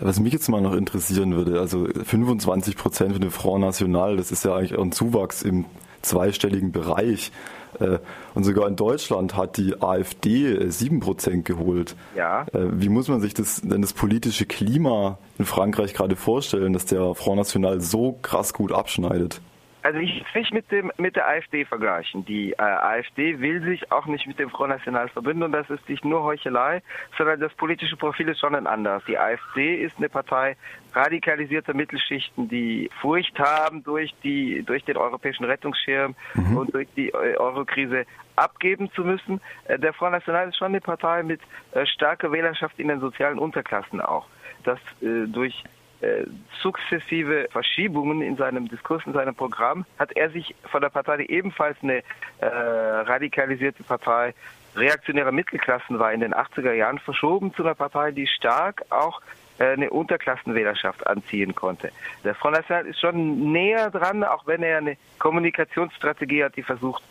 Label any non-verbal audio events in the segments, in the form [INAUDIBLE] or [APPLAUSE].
Was mich jetzt mal noch interessieren würde, also 25 Prozent für den Front National, das ist ja eigentlich ein Zuwachs im zweistelligen Bereich. Äh, und sogar in Deutschland hat die AfD 7 Prozent geholt. Ja. Äh, wie muss man sich das, denn das politische Klima in Frankreich gerade vorstellen, dass der Front National so krass gut abschneidet? Also ich will nicht mit dem mit der AfD vergleichen. Die äh, AfD will sich auch nicht mit dem Front National verbünden und das ist nicht nur Heuchelei, sondern das politische Profil ist schon ein anderes. Die AfD ist eine Partei radikalisierter Mittelschichten, die Furcht haben durch die durch den europäischen Rettungsschirm mhm. und durch die äh, Eurokrise abgeben zu müssen. Äh, der Front National ist schon eine Partei mit äh, starker Wählerschaft in den sozialen Unterklassen auch. Das äh, durch äh, sukzessive Verschiebungen in seinem Diskurs, in seinem Programm, hat er sich von der Partei, die ebenfalls eine äh, radikalisierte Partei reaktionärer Mittelklassen war, in den 80er Jahren verschoben zu einer Partei, die stark auch äh, eine Unterklassenwählerschaft anziehen konnte. Der Front National ist schon näher dran, auch wenn er eine Kommunikationsstrategie hat, die versucht,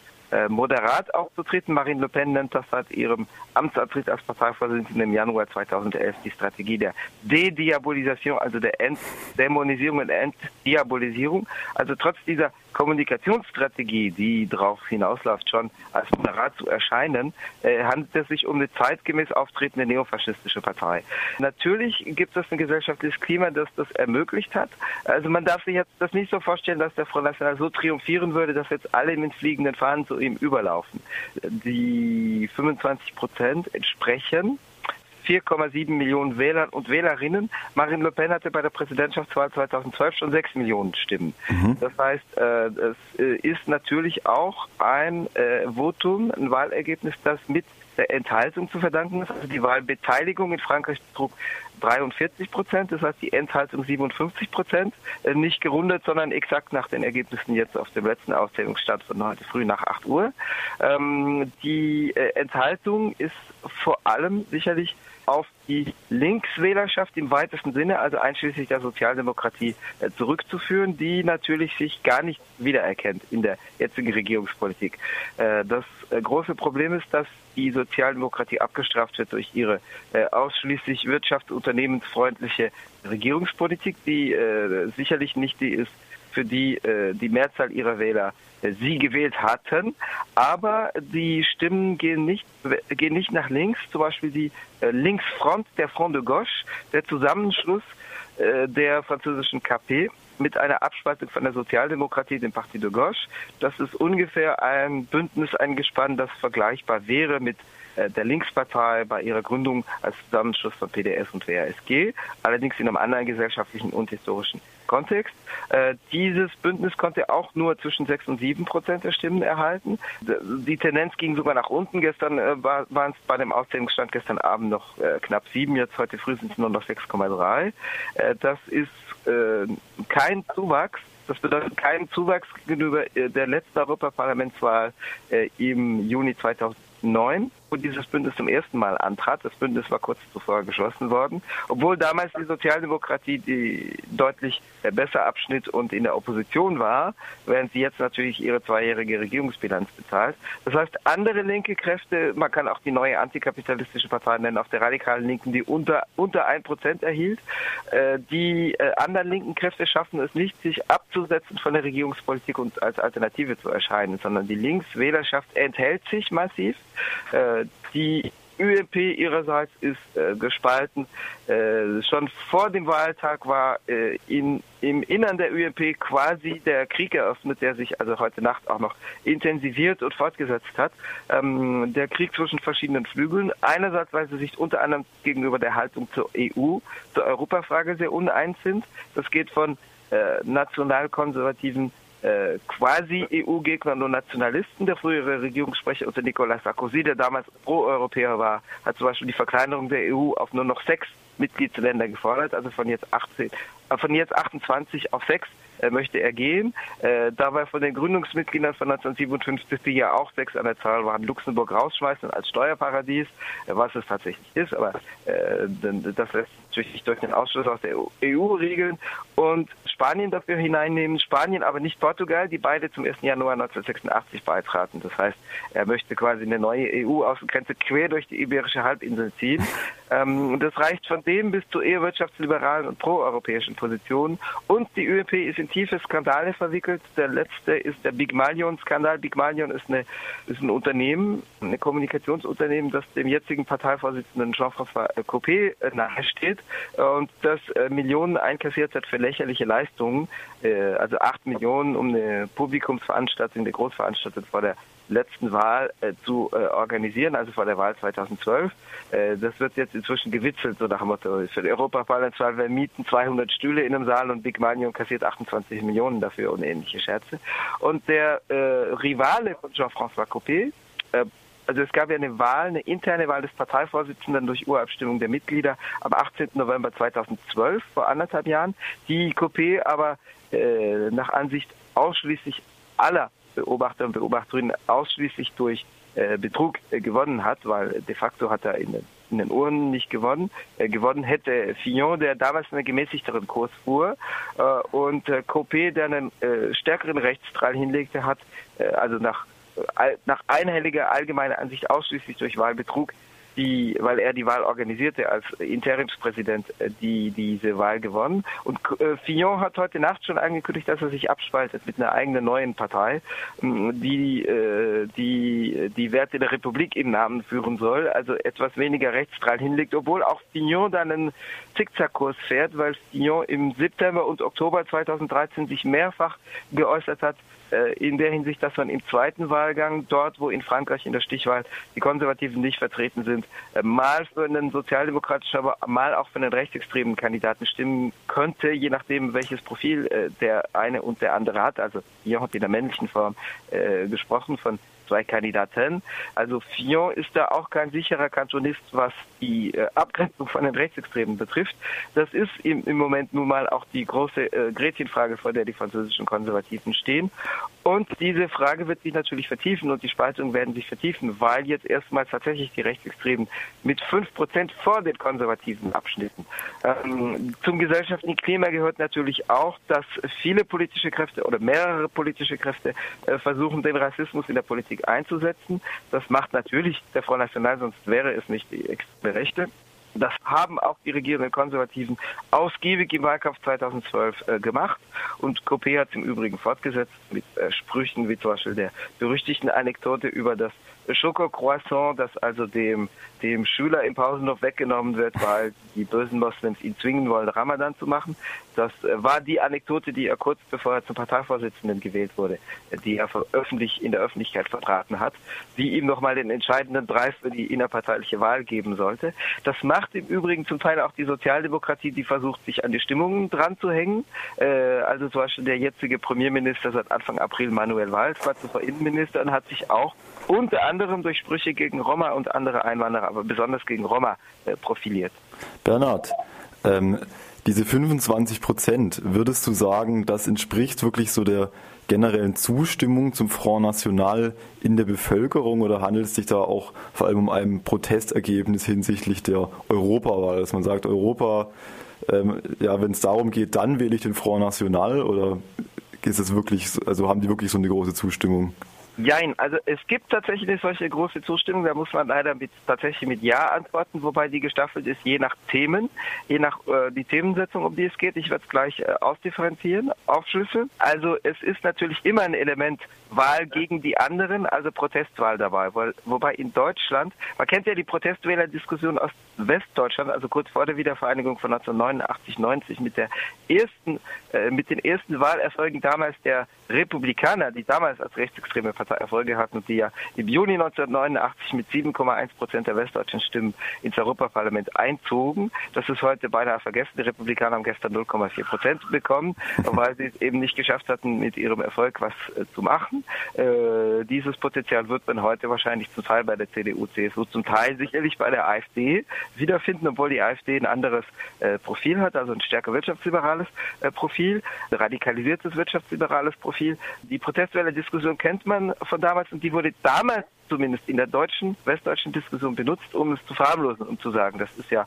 moderat aufzutreten. Marine Le Pen nennt das seit ihrem Amtsantritt als Parteivorsitzende im Januar 2011 die Strategie der Dediabolisation, also der Entdämonisierung und Entdiabolisierung. Also trotz dieser Kommunikationsstrategie, die darauf hinausläuft, schon als moderat zu erscheinen, äh, handelt es sich um eine zeitgemäß auftretende neofaschistische Partei. Natürlich gibt es ein gesellschaftliches Klima, das das ermöglicht hat. Also man darf sich jetzt das nicht so vorstellen, dass der Front National so triumphieren würde, dass jetzt alle mit fliegenden Fahnen zu ihm überlaufen. Die 25 Prozent entsprechen 4,7 Millionen Wählern und Wählerinnen. Marine Le Pen hatte bei der Präsidentschaftswahl 2012 schon 6 Millionen Stimmen. Mhm. Das heißt, äh, es äh, ist natürlich auch ein äh, Votum, ein Wahlergebnis, das mit der Enthaltung zu verdanken ist. Also die Wahlbeteiligung in Frankreich trug 43 Prozent, das heißt die Enthaltung 57 Prozent, nicht gerundet, sondern exakt nach den Ergebnissen jetzt auf dem letzten Auszählungsstand von heute früh nach 8 Uhr. Ähm, die Enthaltung ist vor allem sicherlich auf die Linkswählerschaft im weitesten Sinne, also einschließlich der Sozialdemokratie, äh, zurückzuführen, die natürlich sich gar nicht wiedererkennt in der jetzigen Regierungspolitik. Äh, das äh, große Problem ist, dass die Sozialdemokratie abgestraft wird durch ihre ausschließlich wirtschafts- unternehmensfreundliche Regierungspolitik, die sicherlich nicht die ist, für die die Mehrzahl ihrer Wähler sie gewählt hatten. Aber die Stimmen gehen nicht, gehen nicht nach links. Zum Beispiel die äh, Linksfront, der Front de Gauche, der Zusammenschluss äh, der französischen KP mit einer Abspaltung von der Sozialdemokratie, dem Parti de Gauche. Das ist ungefähr ein Bündnis, ein Gespann, das vergleichbar wäre mit äh, der Linkspartei bei ihrer Gründung als Zusammenschluss von PDS und WASG, allerdings in einem anderen gesellschaftlichen und historischen Kontext. Äh, dieses Bündnis konnte auch nur zwischen 6 und 7 Prozent der Stimmen erhalten. Die Tendenz ging sogar nach unten. Gestern äh, waren es bei dem Auszählungsstand gestern Abend noch äh, knapp 7, jetzt heute früh sind es nur noch 6,3. Äh, das ist kein Zuwachs. Das bedeutet keinen Zuwachs gegenüber der letzten Europaparlamentswahl im Juni 2009 wo dieses Bündnis zum ersten Mal antrat. Das Bündnis war kurz zuvor geschlossen worden, obwohl damals die Sozialdemokratie die deutlich besser abschnitt und in der Opposition war, während sie jetzt natürlich ihre zweijährige Regierungsbilanz bezahlt. Das heißt, andere linke Kräfte, man kann auch die neue antikapitalistische Partei nennen, auf der radikalen Linken, die unter unter ein Prozent erhielt. Äh, die äh, anderen linken Kräfte schaffen es nicht, sich abzusetzen von der Regierungspolitik und als Alternative zu erscheinen, sondern die Linkswählerschaft enthält sich massiv. Äh, die ÖMP ihrerseits ist äh, gespalten. Äh, schon vor dem Wahltag war äh, in, im Innern der ÖMP quasi der Krieg eröffnet, der sich also heute Nacht auch noch intensiviert und fortgesetzt hat. Ähm, der Krieg zwischen verschiedenen Flügeln. Einerseits, weil sie sich unter anderem gegenüber der Haltung zur EU, zur Europafrage sehr uneins sind. Das geht von äh, nationalkonservativen äh, quasi EU-Gegnern und Nationalisten. Der frühere Regierungssprecher unter Nicolas Sarkozy, der damals Pro-Europäer war, hat zum Beispiel die Verkleinerung der EU auf nur noch sechs Mitgliedsländer gefordert, also von jetzt 18, äh, von jetzt 28 auf sechs äh, möchte er gehen. Äh, dabei von den Gründungsmitgliedern von 1957, die ja auch sechs an der Zahl waren, Luxemburg rausschmeißen als Steuerparadies, äh, was es tatsächlich ist, aber äh, das lässt hauptsächlich durch den Ausschluss aus der EU regeln und Spanien dafür hineinnehmen. Spanien, aber nicht Portugal, die beide zum 1. Januar 1986 beitraten. Das heißt, er möchte quasi eine neue EU-Außengrenze quer durch die Iberische Halbinsel ziehen. [LAUGHS] Ähm, das reicht von dem bis zu eher wirtschaftsliberalen und proeuropäischen Positionen. Und die ÖEP ist in tiefe Skandale verwickelt. Der letzte ist der Big Malion-Skandal. Big Malion ist, eine, ist ein Unternehmen, ein Kommunikationsunternehmen, das dem jetzigen Parteivorsitzenden Jean-François Copé äh, nahesteht und das äh, Millionen einkassiert hat für lächerliche Leistungen. Also acht Millionen, um eine Publikumsveranstaltung, eine Großveranstaltung vor der letzten Wahl äh, zu äh, organisieren, also vor der Wahl 2012. Äh, das wird jetzt inzwischen gewitzelt, so nach dem Motto, für die Europaparlamentswahl, wir mieten 200 Stühle in einem Saal und Big Manion kassiert 28 Millionen dafür und ähnliche Scherze. Und der äh, Rivale von Jean-François Copé, äh, also es gab ja eine Wahl, eine interne Wahl des Parteivorsitzenden durch Urabstimmung der Mitglieder am 18. November 2012, vor anderthalb Jahren, die Copé aber äh, nach Ansicht ausschließlich aller Beobachter und Beobachterinnen ausschließlich durch äh, Betrug äh, gewonnen hat, weil de facto hat er in den, Urnen nicht gewonnen. Äh, gewonnen hätte Fillon, der damals einen gemäßigteren Kurs fuhr, und Copé, der einen stärkeren Rechtsstrahl hinlegte, hat also nach, nach einhelliger allgemeiner Ansicht ausschließlich durch Wahlbetrug die, weil er die Wahl organisierte als Interimspräsident, äh, die diese Wahl gewonnen. Und äh, Fillon hat heute Nacht schon angekündigt, dass er sich abspaltet mit einer eigenen neuen Partei, die äh, die die Werte der Republik im Namen führen soll, also etwas weniger rechtsstrahl hinlegt, obwohl auch Fillon dann einen Zickzackkurs fährt, weil Fillon im September und Oktober 2013 sich mehrfach geäußert hat, in der Hinsicht, dass man im zweiten Wahlgang, dort wo in Frankreich in der Stichwahl die Konservativen nicht vertreten sind, äh, mal für einen sozialdemokratischen, aber mal auch für einen rechtsextremen Kandidaten stimmen könnte, je nachdem, welches Profil äh, der eine und der andere hat. Also hier hat in der männlichen Form gesprochen von zwei Kandidaten. Also Fillon ist da auch kein sicherer Kantonist, was die äh, Abgrenzung von den Rechtsextremen betrifft. Das ist im, im Moment nun mal auch die große äh, Gretchenfrage, vor der die französischen Konservativen stehen. Und diese Frage wird sich natürlich vertiefen und die Spaltungen werden sich vertiefen, weil jetzt erstmals tatsächlich die Rechtsextremen mit fünf Prozent vor den Konservativen abschnitten. Ähm, zum gesellschaftlichen Klima gehört natürlich auch, dass viele politische Kräfte oder mehrere politische Kräfte äh, versuchen, den Rassismus in der Politik einzusetzen. Das macht natürlich der Front National, sonst wäre es nicht die extreme Rechte. Das haben auch die regierenden Konservativen ausgiebig im Wahlkampf 2012 äh, gemacht. Und Copé hat es im Übrigen fortgesetzt mit äh, Sprüchen wie zum Beispiel der berüchtigten Anekdote über das Schokocroissant, das also dem, dem Schüler im Pausenhof weggenommen wird, weil die bösen Moslems ihn zwingen wollen, Ramadan zu machen. Das äh, war die Anekdote, die er kurz bevor er zum Parteivorsitzenden gewählt wurde, äh, die er öffentlich in der Öffentlichkeit vertraten hat, die ihm nochmal den entscheidenden Preis für die innerparteiliche Wahl geben sollte. Das macht im Übrigen zum Teil auch die Sozialdemokratie, die versucht, sich an die Stimmungen dran zu hängen. Äh, also zum Beispiel der jetzige Premierminister seit Anfang April, Manuel Valls, war zuvor Innenminister und hat sich auch unter anderem durch Sprüche gegen Roma und andere Einwanderer, aber besonders gegen Roma profiliert. Bernhard, ähm, diese 25 Prozent, würdest du sagen, das entspricht wirklich so der generellen Zustimmung zum Front National in der Bevölkerung oder handelt es sich da auch vor allem um ein Protestergebnis hinsichtlich der Europawahl, dass man sagt, Europa, ähm, ja, wenn es darum geht, dann wähle ich den Front National oder ist es wirklich, also haben die wirklich so eine große Zustimmung? Jein, also es gibt tatsächlich eine solche große Zustimmung, da muss man leider mit, tatsächlich mit Ja antworten, wobei die gestaffelt ist je nach Themen, je nach äh, die Themensetzung, um die es geht. Ich werde es gleich äh, ausdifferenzieren, aufschlüsseln. Also es ist natürlich immer ein Element Wahl gegen die anderen, also Protestwahl dabei, weil, wobei in Deutschland, man kennt ja die Protestwählerdiskussion aus Westdeutschland, also kurz vor der Wiedervereinigung von 1989, 90 mit der ersten, äh, mit den ersten Wahlerfolgen damals der Republikaner, die damals als rechtsextreme Partei Erfolge hatten und die ja im Juni 1989 mit 7,1 Prozent der westdeutschen Stimmen ins Europaparlament einzogen. Das ist heute beinahe vergessen. Die Republikaner haben gestern 0,4 Prozent bekommen, [LAUGHS] weil sie es eben nicht geschafft hatten, mit ihrem Erfolg was äh, zu machen. Äh, dieses Potenzial wird man heute wahrscheinlich zum Teil bei der CDU, CSU, zum Teil sicherlich bei der AfD wiederfinden, obwohl die AfD ein anderes äh, Profil hat, also ein stärker wirtschaftsliberales äh, Profil, radikalisiertes wirtschaftsliberales Profil. Die Protestwelle-Diskussion kennt man von damals und die wurde damals zumindest in der deutschen, westdeutschen Diskussion benutzt, um es zu verharmlosen, um zu sagen, das ist ja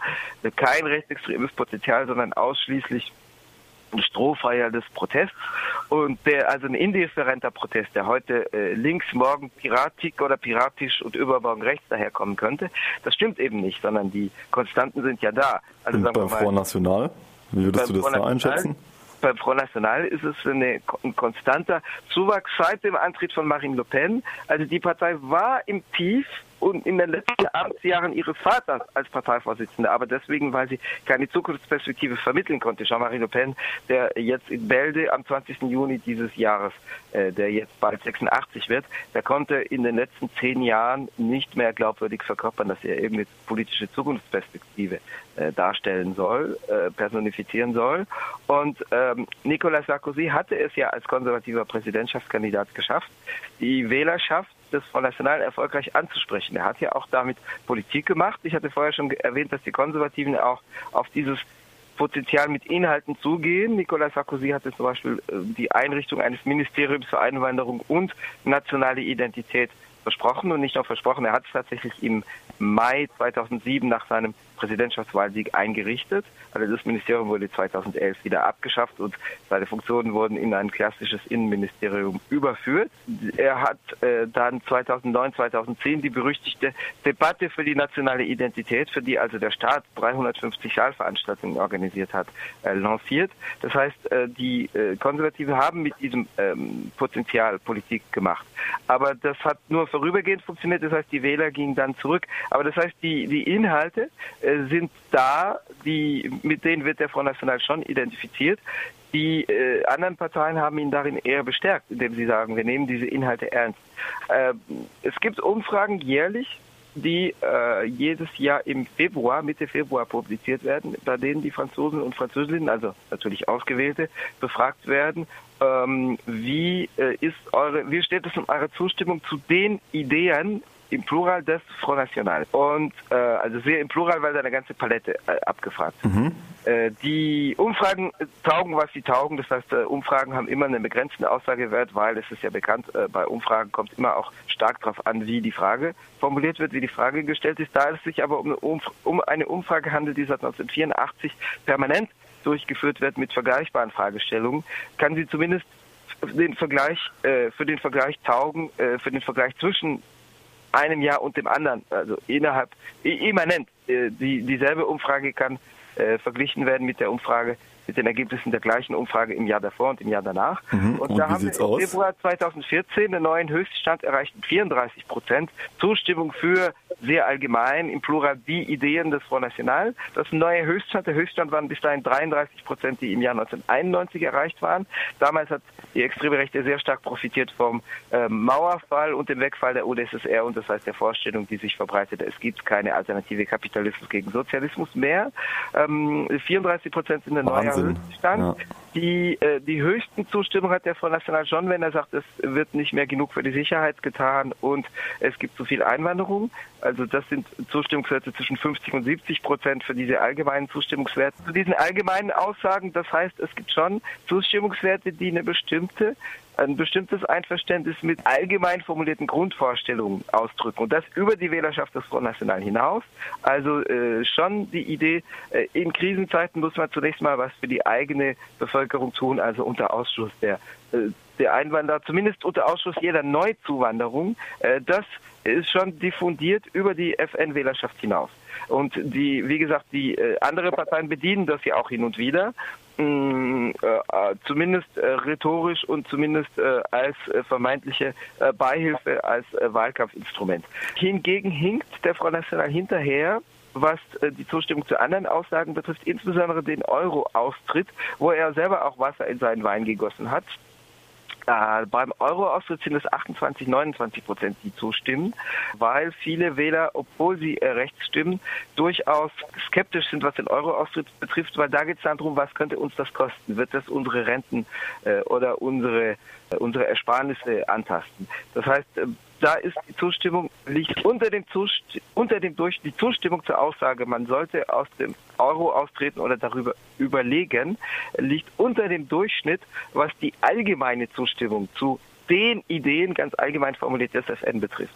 kein rechtsextremes Potenzial, sondern ausschließlich ein Strohfeuer des Protests und der also ein indifferenter Protest, der heute äh, links, morgen piratik oder piratisch und übermorgen rechts daherkommen könnte, das stimmt eben nicht, sondern die Konstanten sind ja da. Also und beim Front National, wie würdest du das da einschätzen? Beim Front National ist es eine, ein konstanter Zuwachs seit dem Antritt von Marine Le Pen. Also die Partei war im Tief in den letzten Amtsjahren ihres Vaters als Parteivorsitzende, aber deswegen, weil sie keine Zukunftsperspektive vermitteln konnte. Jean-Marie Le Pen, der jetzt in Bälde am 20. Juni dieses Jahres, äh, der jetzt bald 86 wird, der konnte in den letzten zehn Jahren nicht mehr glaubwürdig verkörpern, dass er irgendeine politische Zukunftsperspektive äh, darstellen soll, äh, personifizieren soll. Und ähm, Nicolas Sarkozy hatte es ja als konservativer Präsidentschaftskandidat geschafft, die Wählerschaft des Front National erfolgreich anzusprechen. Er hat ja auch damit Politik gemacht. Ich hatte vorher schon erwähnt, dass die Konservativen auch auf dieses Potenzial mit Inhalten zugehen. Nicolas Sarkozy hatte zum Beispiel äh, die Einrichtung eines Ministeriums für Einwanderung und nationale Identität versprochen und nicht nur versprochen, er hat es tatsächlich im Mai 2007 nach seinem Präsidentschaftswahlsieg eingerichtet. Also das Ministerium wurde 2011 wieder abgeschafft und seine Funktionen wurden in ein klassisches Innenministerium überführt. Er hat äh, dann 2009, 2010 die berüchtigte Debatte für die nationale Identität, für die also der Staat 350 Saalveranstaltungen organisiert hat, äh, lanciert. Das heißt, äh, die äh, Konservativen haben mit diesem ähm, Potenzial Politik gemacht. Aber das hat nur vorübergehend funktioniert, das heißt, die Wähler gingen dann zurück. Aber das heißt, die, die Inhalte sind da, die, mit denen wird der Front National schon identifiziert. Die äh, anderen Parteien haben ihn darin eher bestärkt, indem sie sagen, wir nehmen diese Inhalte ernst. Äh, es gibt Umfragen jährlich, die äh, jedes Jahr im Februar, Mitte Februar publiziert werden, bei denen die Franzosen und Französinnen, also natürlich Ausgewählte, befragt werden, ähm, wie äh, ist eure, wie steht es um eure Zustimmung zu den Ideen, im Plural des Front National. Und äh, also sehr im Plural, weil da eine ganze Palette äh, abgefragt. Mhm. Äh, die Umfragen taugen, was sie taugen. Das heißt, äh, Umfragen haben immer einen begrenzten Aussagewert, weil es ist ja bekannt, äh, bei Umfragen kommt immer auch stark darauf an, wie die Frage formuliert wird, wie die Frage gestellt ist. Da es sich aber um eine, Umf um eine Umfrage handelt, die seit 1984 permanent durchgeführt wird mit vergleichbaren Fragestellungen, kann sie zumindest den Vergleich, äh, für den Vergleich taugen, äh, für den Vergleich zwischen einem Jahr und dem anderen, also innerhalb, immanent. Äh, die, dieselbe Umfrage kann äh, verglichen werden mit der Umfrage, mit den Ergebnissen der gleichen Umfrage im Jahr davor und im Jahr danach. Mhm. Und, und, da haben wir im aus? Februar 2014 einen neuen Höchststand erreicht, 34 Prozent Zustimmung für sehr allgemein, im Plural die Ideen des Front National. Das ist ein neuer Höchststand. Der Höchststand waren bis dahin 33 Prozent, die im Jahr 1991 erreicht waren. Damals hat die extreme Rechte sehr stark profitiert vom äh, Mauerfall und dem Wegfall der UdSSR und das heißt der Vorstellung, die sich verbreitete, es gibt keine alternative Kapitalismus gegen Sozialismus mehr. Ähm, 34 Prozent sind ein neuer Höchststand. Ja. Die, äh, die höchsten Zustimmung hat der Front National schon, wenn er sagt, es wird nicht mehr genug für die Sicherheit getan und es gibt zu viel Einwanderung. Also das sind Zustimmungswerte zwischen 50 und 70 Prozent für diese allgemeinen Zustimmungswerte. Zu diesen allgemeinen Aussagen, das heißt, es gibt schon Zustimmungswerte, die eine bestimmte ein bestimmtes Einverständnis mit allgemein formulierten Grundvorstellungen ausdrücken und das über die Wählerschaft des Front National hinaus. Also äh, schon die Idee, äh, in Krisenzeiten muss man zunächst mal was für die eigene Bevölkerung tun, also unter Ausschluss der äh, der Einwanderer, zumindest unter Ausschluss jeder Neuzuwanderung, äh, das ist schon diffundiert über die FN-Wählerschaft hinaus. Und die, wie gesagt, die äh, andere Parteien bedienen das ja auch hin und wieder, mh, mm, äh, zumindest äh, rhetorisch und zumindest äh, als äh, vermeintliche äh, Beihilfe, als Wahlkampfinstrument. Hingegen hinkt der Front National hinterher was die Zustimmung zu anderen Aussagen betrifft, insbesondere den Euro-Austritt, wo er selber auch Wasser in seinen Wein gegossen hat. Äh, beim Euro-Austritt sind es 28, 29 Prozent, die zustimmen, weil viele Wähler, obwohl sie äh, rechts stimmen, durchaus skeptisch sind, was den Euro-Austritt betrifft, weil da geht es darum, was könnte uns das kosten? Wird das unsere Renten äh, oder unsere, äh, unsere Ersparnisse antasten? Das heißt, äh, da ist die Zustimmung liegt unter dem Zust unter dem durch die Zustimmung zur Aussage, man sollte aus dem Euro austreten oder darüber überlegen, liegt unter dem Durchschnitt, was die allgemeine Zustimmung zu den Ideen ganz allgemein formuliert des FN betrifft.